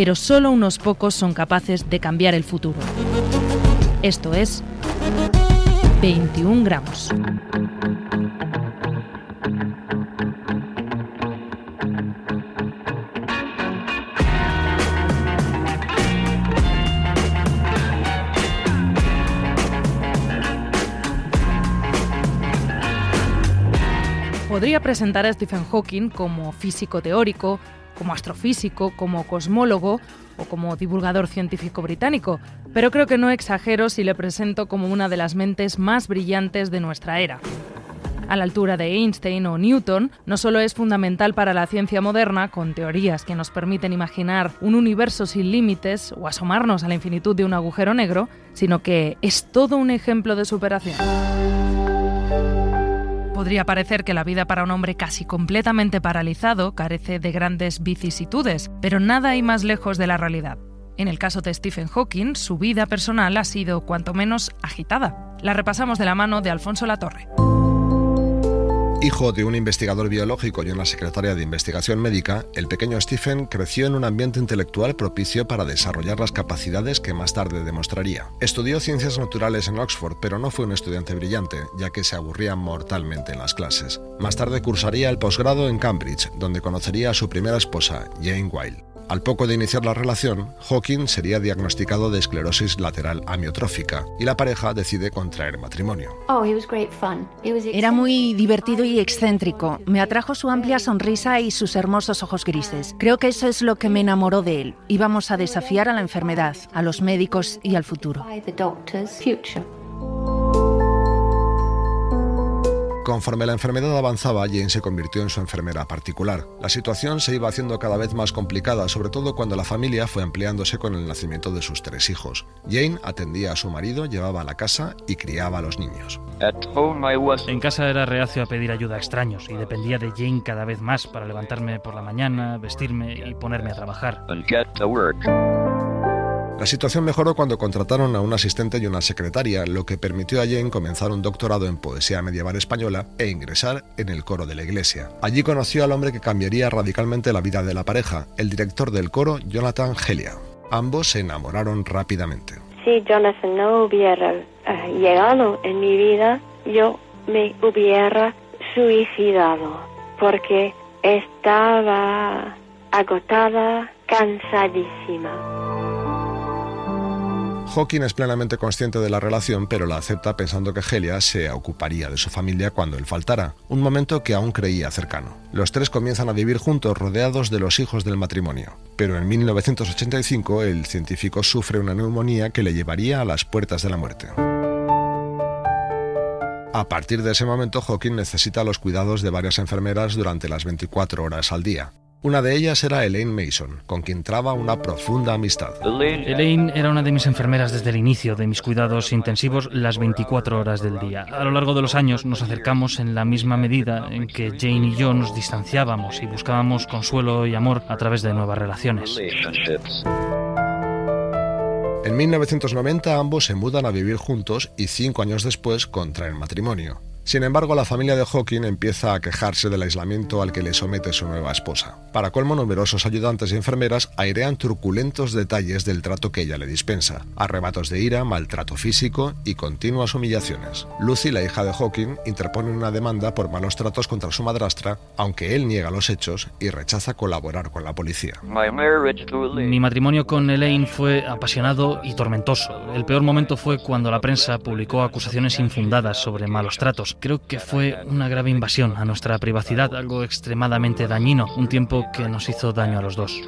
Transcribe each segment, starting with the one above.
pero solo unos pocos son capaces de cambiar el futuro. Esto es 21 gramos. Podría presentar a Stephen Hawking como físico teórico, como astrofísico, como cosmólogo o como divulgador científico británico, pero creo que no exagero si le presento como una de las mentes más brillantes de nuestra era. A la altura de Einstein o Newton, no solo es fundamental para la ciencia moderna, con teorías que nos permiten imaginar un universo sin límites o asomarnos a la infinitud de un agujero negro, sino que es todo un ejemplo de superación. Podría parecer que la vida para un hombre casi completamente paralizado carece de grandes vicisitudes, pero nada hay más lejos de la realidad. En el caso de Stephen Hawking, su vida personal ha sido cuanto menos agitada. La repasamos de la mano de Alfonso Latorre. Hijo de un investigador biológico y una secretaria de investigación médica, el pequeño Stephen creció en un ambiente intelectual propicio para desarrollar las capacidades que más tarde demostraría. Estudió ciencias naturales en Oxford, pero no fue un estudiante brillante, ya que se aburría mortalmente en las clases. Más tarde cursaría el posgrado en Cambridge, donde conocería a su primera esposa, Jane Wilde. Al poco de iniciar la relación, Hawking sería diagnosticado de esclerosis lateral amiotrófica y la pareja decide contraer matrimonio. Oh, Era muy divertido y excéntrico. Me atrajo su amplia sonrisa y sus hermosos ojos grises. Creo que eso es lo que me enamoró de él. Íbamos a desafiar a la enfermedad, a los médicos y al futuro. Conforme la enfermedad avanzaba, Jane se convirtió en su enfermera particular. La situación se iba haciendo cada vez más complicada, sobre todo cuando la familia fue ampliándose con el nacimiento de sus tres hijos. Jane atendía a su marido, llevaba a la casa y criaba a los niños. En casa era reacio a pedir ayuda a extraños y dependía de Jane cada vez más para levantarme por la mañana, vestirme y ponerme a trabajar. La situación mejoró cuando contrataron a un asistente y una secretaria, lo que permitió a Jane comenzar un doctorado en poesía medieval española e ingresar en el coro de la iglesia. Allí conoció al hombre que cambiaría radicalmente la vida de la pareja, el director del coro, Jonathan Helia. Ambos se enamoraron rápidamente. Si Jonathan no hubiera eh, llegado en mi vida, yo me hubiera suicidado porque estaba agotada, cansadísima. Hawking es plenamente consciente de la relación, pero la acepta pensando que Helia se ocuparía de su familia cuando él faltara, un momento que aún creía cercano. Los tres comienzan a vivir juntos rodeados de los hijos del matrimonio, pero en 1985 el científico sufre una neumonía que le llevaría a las puertas de la muerte. A partir de ese momento, Hawking necesita los cuidados de varias enfermeras durante las 24 horas al día. Una de ellas era Elaine Mason, con quien traba una profunda amistad. Elaine era una de mis enfermeras desde el inicio de mis cuidados intensivos las 24 horas del día. A lo largo de los años nos acercamos en la misma medida en que Jane y yo nos distanciábamos y buscábamos consuelo y amor a través de nuevas relaciones. En 1990 ambos se mudan a vivir juntos y cinco años después contraen matrimonio. Sin embargo, la familia de Hawking empieza a quejarse del aislamiento al que le somete su nueva esposa. Para colmo, numerosos ayudantes y enfermeras airean truculentos detalles del trato que ella le dispensa, arrebatos de ira, maltrato físico y continuas humillaciones. Lucy, la hija de Hawking, interpone una demanda por malos tratos contra su madrastra, aunque él niega los hechos y rechaza colaborar con la policía. Mi matrimonio con Elaine fue apasionado y tormentoso. El peor momento fue cuando la prensa publicó acusaciones infundadas sobre malos tratos. Creo que fue una grave invasión a nuestra privacidad, algo extremadamente dañino, un tiempo que nos hizo daño a los dos.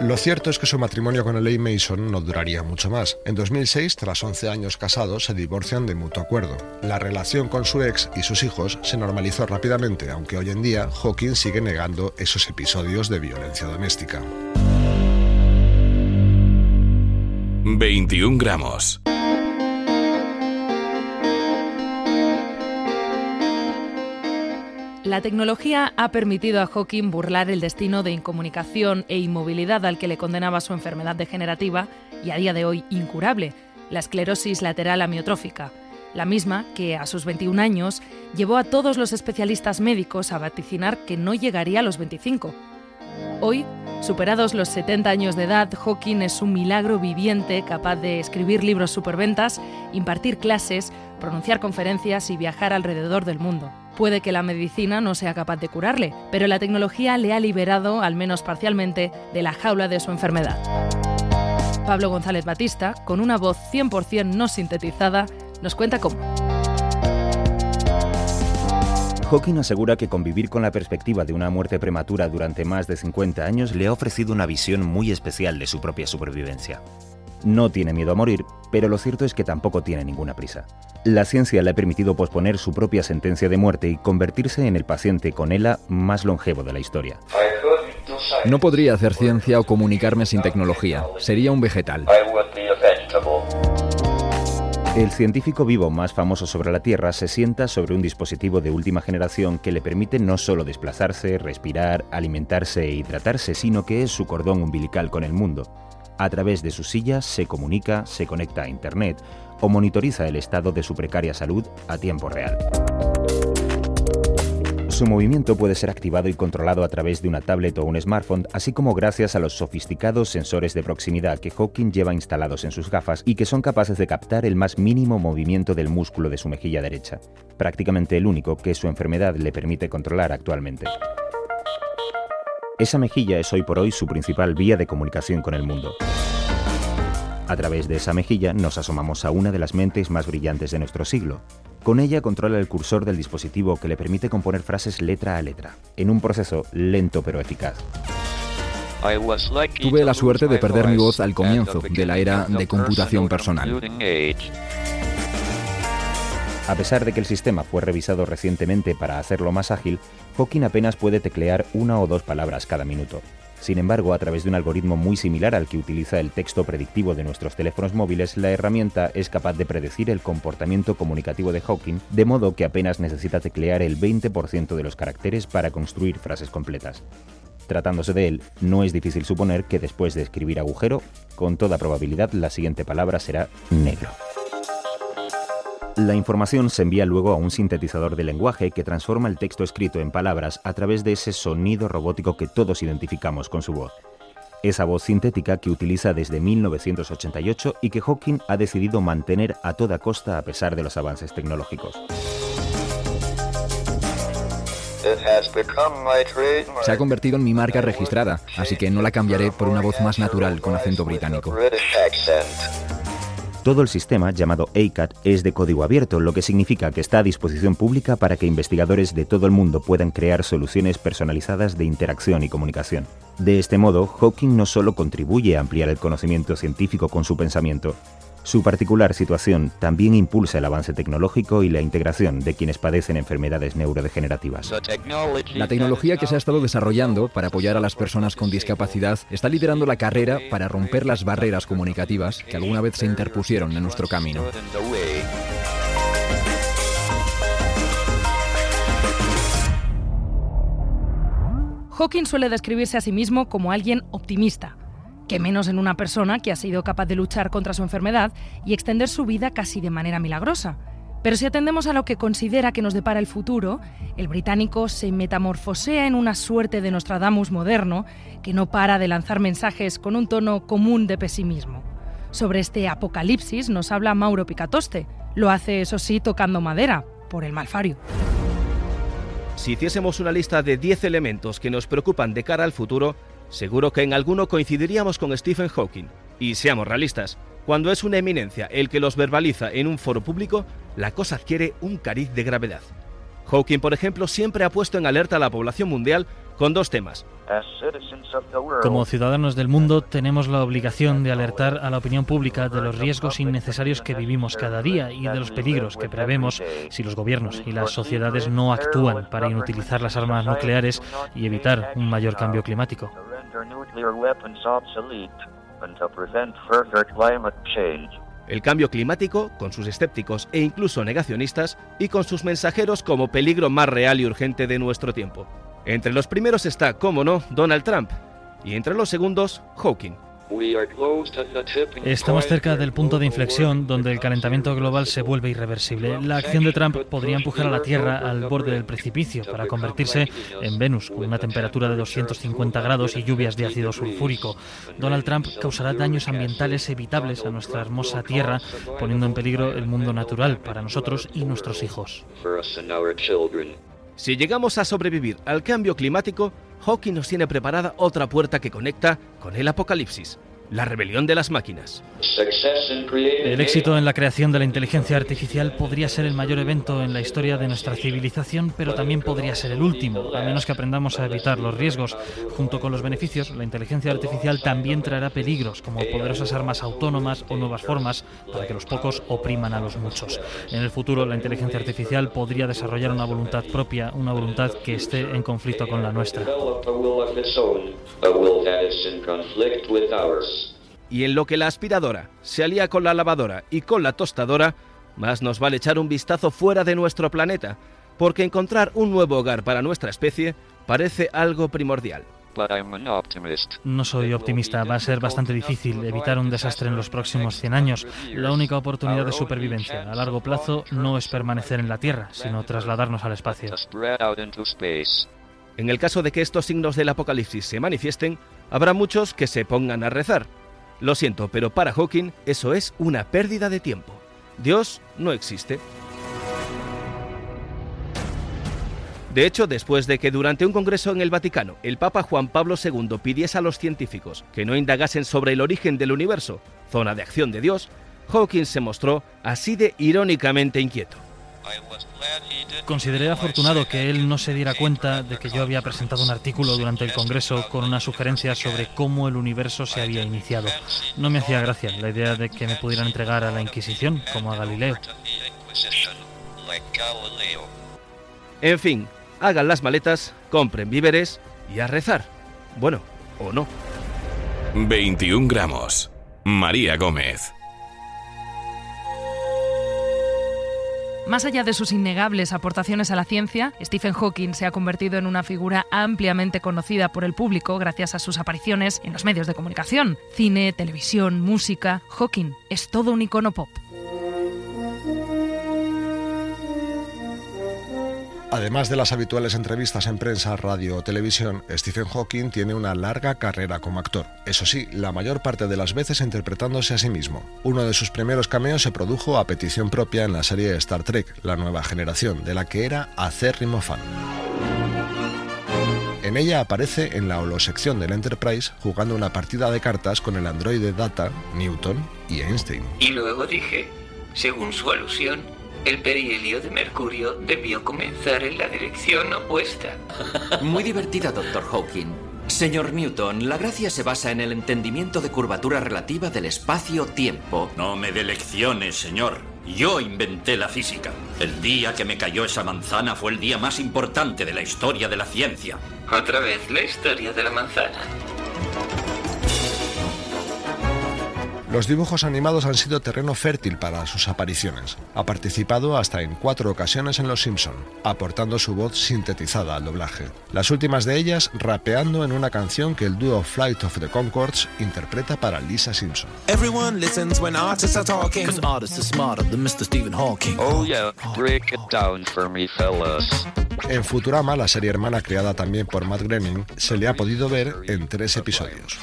Lo cierto es que su matrimonio con Elaine Mason no duraría mucho más. En 2006, tras 11 años casados, se divorcian de mutuo acuerdo. La relación con su ex y sus hijos se normalizó rápidamente, aunque hoy en día Hawking sigue negando esos episodios de violencia doméstica. 21 gramos. La tecnología ha permitido a Hawking burlar el destino de incomunicación e inmovilidad al que le condenaba su enfermedad degenerativa y a día de hoy incurable, la esclerosis lateral amiotrófica, la misma que a sus 21 años llevó a todos los especialistas médicos a vaticinar que no llegaría a los 25. Hoy, superados los 70 años de edad, Hawking es un milagro viviente capaz de escribir libros superventas, impartir clases, pronunciar conferencias y viajar alrededor del mundo. Puede que la medicina no sea capaz de curarle, pero la tecnología le ha liberado, al menos parcialmente, de la jaula de su enfermedad. Pablo González Batista, con una voz 100% no sintetizada, nos cuenta cómo. Hawking asegura que convivir con la perspectiva de una muerte prematura durante más de 50 años le ha ofrecido una visión muy especial de su propia supervivencia. No tiene miedo a morir, pero lo cierto es que tampoco tiene ninguna prisa. La ciencia le ha permitido posponer su propia sentencia de muerte y convertirse en el paciente con ELA más longevo de la historia. No podría hacer ciencia o comunicarme sin tecnología. Sería un vegetal. El científico vivo más famoso sobre la Tierra se sienta sobre un dispositivo de última generación que le permite no solo desplazarse, respirar, alimentarse e hidratarse, sino que es su cordón umbilical con el mundo. A través de sus sillas se comunica, se conecta a Internet o monitoriza el estado de su precaria salud a tiempo real. Su movimiento puede ser activado y controlado a través de una tablet o un smartphone, así como gracias a los sofisticados sensores de proximidad que Hawking lleva instalados en sus gafas y que son capaces de captar el más mínimo movimiento del músculo de su mejilla derecha, prácticamente el único que su enfermedad le permite controlar actualmente. Esa mejilla es hoy por hoy su principal vía de comunicación con el mundo. A través de esa mejilla nos asomamos a una de las mentes más brillantes de nuestro siglo. Con ella controla el cursor del dispositivo que le permite componer frases letra a letra, en un proceso lento pero eficaz. Tuve la suerte de perder mi voz al comienzo de la era de computación personal. A pesar de que el sistema fue revisado recientemente para hacerlo más ágil, Hawking apenas puede teclear una o dos palabras cada minuto. Sin embargo, a través de un algoritmo muy similar al que utiliza el texto predictivo de nuestros teléfonos móviles, la herramienta es capaz de predecir el comportamiento comunicativo de Hawking, de modo que apenas necesita teclear el 20% de los caracteres para construir frases completas. Tratándose de él, no es difícil suponer que después de escribir agujero, con toda probabilidad la siguiente palabra será negro. La información se envía luego a un sintetizador de lenguaje que transforma el texto escrito en palabras a través de ese sonido robótico que todos identificamos con su voz. Esa voz sintética que utiliza desde 1988 y que Hawking ha decidido mantener a toda costa a pesar de los avances tecnológicos. Se ha convertido en mi marca registrada, así que no la cambiaré por una voz más natural con acento británico. Todo el sistema, llamado ACAT, es de código abierto, lo que significa que está a disposición pública para que investigadores de todo el mundo puedan crear soluciones personalizadas de interacción y comunicación. De este modo, Hawking no solo contribuye a ampliar el conocimiento científico con su pensamiento, su particular situación también impulsa el avance tecnológico y la integración de quienes padecen enfermedades neurodegenerativas. La tecnología que se ha estado desarrollando para apoyar a las personas con discapacidad está liderando la carrera para romper las barreras comunicativas que alguna vez se interpusieron en nuestro camino. Hawking suele describirse a sí mismo como alguien optimista, que menos en una persona que ha sido capaz de luchar contra su enfermedad y extender su vida casi de manera milagrosa. Pero si atendemos a lo que considera que nos depara el futuro, el británico se metamorfosea en una suerte de Nostradamus moderno que no para de lanzar mensajes con un tono común de pesimismo. Sobre este apocalipsis nos habla Mauro Picatoste. Lo hace, eso sí, tocando madera, por el malfario. Si hiciésemos una lista de 10 elementos que nos preocupan de cara al futuro, Seguro que en alguno coincidiríamos con Stephen Hawking. Y seamos realistas, cuando es una eminencia el que los verbaliza en un foro público, la cosa adquiere un cariz de gravedad. Hawking, por ejemplo, siempre ha puesto en alerta a la población mundial con dos temas. Como ciudadanos del mundo tenemos la obligación de alertar a la opinión pública de los riesgos innecesarios que vivimos cada día y de los peligros que prevemos si los gobiernos y las sociedades no actúan para inutilizar las armas nucleares y evitar un mayor cambio climático. El cambio climático, con sus escépticos e incluso negacionistas, y con sus mensajeros como peligro más real y urgente de nuestro tiempo. Entre los primeros está, como no, Donald Trump, y entre los segundos, Hawking. Estamos cerca del punto de inflexión donde el calentamiento global se vuelve irreversible. La acción de Trump podría empujar a la Tierra al borde del precipicio para convertirse en Venus, con una temperatura de 250 grados y lluvias de ácido sulfúrico. Donald Trump causará daños ambientales evitables a nuestra hermosa Tierra, poniendo en peligro el mundo natural para nosotros y nuestros hijos. Si llegamos a sobrevivir al cambio climático, Hawking nos tiene preparada otra puerta que conecta con el apocalipsis la rebelión de las máquinas. El éxito en la creación de la inteligencia artificial podría ser el mayor evento en la historia de nuestra civilización, pero también podría ser el último, a menos que aprendamos a evitar los riesgos. Junto con los beneficios, la inteligencia artificial también traerá peligros, como poderosas armas autónomas o nuevas formas para que los pocos opriman a los muchos. En el futuro, la inteligencia artificial podría desarrollar una voluntad propia, una voluntad que esté en conflicto con la nuestra. Y en lo que la aspiradora se alía con la lavadora y con la tostadora, más nos vale echar un vistazo fuera de nuestro planeta, porque encontrar un nuevo hogar para nuestra especie parece algo primordial. No soy optimista, va a ser bastante difícil evitar un desastre en los próximos 100 años. La única oportunidad de supervivencia a largo plazo no es permanecer en la Tierra, sino trasladarnos al espacio. En el caso de que estos signos del apocalipsis se manifiesten, habrá muchos que se pongan a rezar, lo siento, pero para Hawking eso es una pérdida de tiempo. Dios no existe. De hecho, después de que durante un congreso en el Vaticano el Papa Juan Pablo II pidiese a los científicos que no indagasen sobre el origen del universo, zona de acción de Dios, Hawking se mostró así de irónicamente inquieto. Consideré afortunado que él no se diera cuenta de que yo había presentado un artículo durante el Congreso con una sugerencia sobre cómo el universo se había iniciado. No me hacía gracia la idea de que me pudieran entregar a la Inquisición, como a Galileo. En fin, hagan las maletas, compren víveres y a rezar. Bueno, o no. 21 gramos. María Gómez. Más allá de sus innegables aportaciones a la ciencia, Stephen Hawking se ha convertido en una figura ampliamente conocida por el público gracias a sus apariciones en los medios de comunicación, cine, televisión, música. Hawking es todo un icono pop. Además de las habituales entrevistas en prensa, radio o televisión, Stephen Hawking tiene una larga carrera como actor. Eso sí, la mayor parte de las veces interpretándose a sí mismo. Uno de sus primeros cameos se produjo a petición propia en la serie Star Trek, La Nueva Generación, de la que era acérrimo fan. En ella aparece en la holosección del Enterprise jugando una partida de cartas con el androide Data, Newton y Einstein. Y luego dije, según su alusión, el perihelio de Mercurio debió comenzar en la dirección opuesta. Muy divertida, Dr. Hawking. Señor Newton, la gracia se basa en el entendimiento de curvatura relativa del espacio-tiempo. No me dé lecciones, señor. Yo inventé la física. El día que me cayó esa manzana fue el día más importante de la historia de la ciencia. Otra vez la historia de la manzana. Los dibujos animados han sido terreno fértil para sus apariciones. Ha participado hasta en cuatro ocasiones en Los Simpson, aportando su voz sintetizada al doblaje. Las últimas de ellas rapeando en una canción que el dúo Flight of the Concords interpreta para Lisa Simpson. En Futurama, la serie hermana creada también por Matt Groening, se le ha podido ver en tres episodios.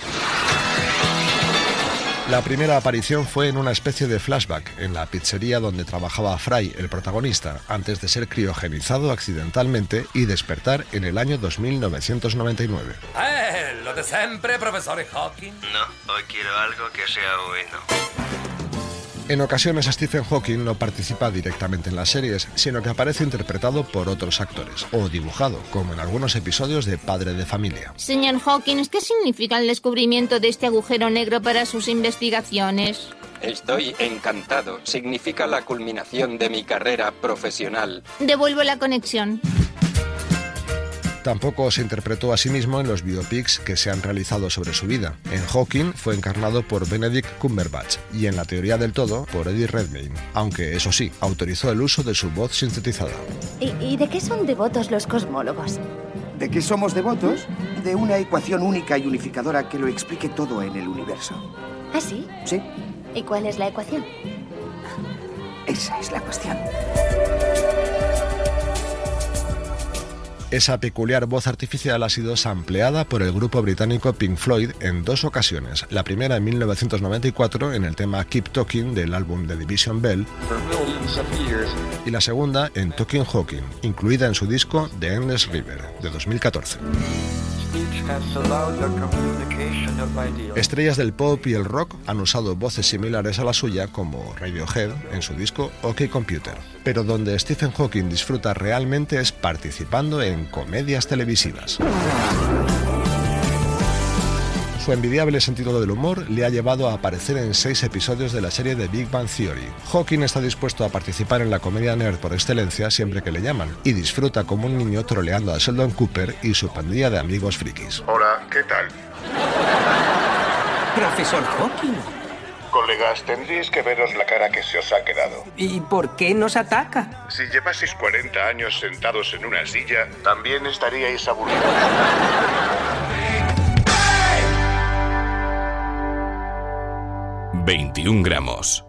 La primera aparición fue en una especie de flashback en la pizzería donde trabajaba Fry, el protagonista, antes de ser criogenizado accidentalmente y despertar en el año 2999. ¡Eh! ¿Lo de siempre, profesor Hawking? No, hoy quiero algo que sea bueno. En ocasiones Stephen Hawking no participa directamente en las series, sino que aparece interpretado por otros actores, o dibujado, como en algunos episodios de Padre de Familia. Señor Hawking, ¿qué significa el descubrimiento de este agujero negro para sus investigaciones? Estoy encantado. Significa la culminación de mi carrera profesional. Devuelvo la conexión. Tampoco se interpretó a sí mismo en los biopics que se han realizado sobre su vida. En Hawking fue encarnado por Benedict Cumberbatch y en La teoría del todo por Eddie Redmayne, aunque eso sí, autorizó el uso de su voz sintetizada. ¿Y, de qué son devotos los cosmólogos? ¿De qué somos devotos? De una ecuación única y unificadora que lo explique todo en el universo. ¿Ah, sí? Sí. ¿Y cuál es la ecuación? Esa es la cuestión. Esa peculiar voz artificial ha sido sampleada por el grupo británico Pink Floyd en dos ocasiones. La primera en 1994 en el tema Keep Talking del álbum The Division Bell y la segunda en Talking Hawking, incluida en su disco The Endless River de 2014. Estrellas del pop y el rock han usado voces similares a la suya como Radiohead en su disco OK Computer, pero donde Stephen Hawking disfruta realmente es participando en comedias televisivas. Su envidiable sentido del humor le ha llevado a aparecer en seis episodios de la serie de Big Bang Theory. Hawking está dispuesto a participar en la comedia nerd por excelencia siempre que le llaman, y disfruta como un niño troleando a Sheldon Cooper y su pandilla de amigos frikis. Hola, ¿qué tal? Profesor Hawking. Colegas, tendríais que veros la cara que se os ha quedado. ¿Y por qué nos ataca? Si llevaseis 40 años sentados en una silla, también estaríais aburridos. 21 gramos.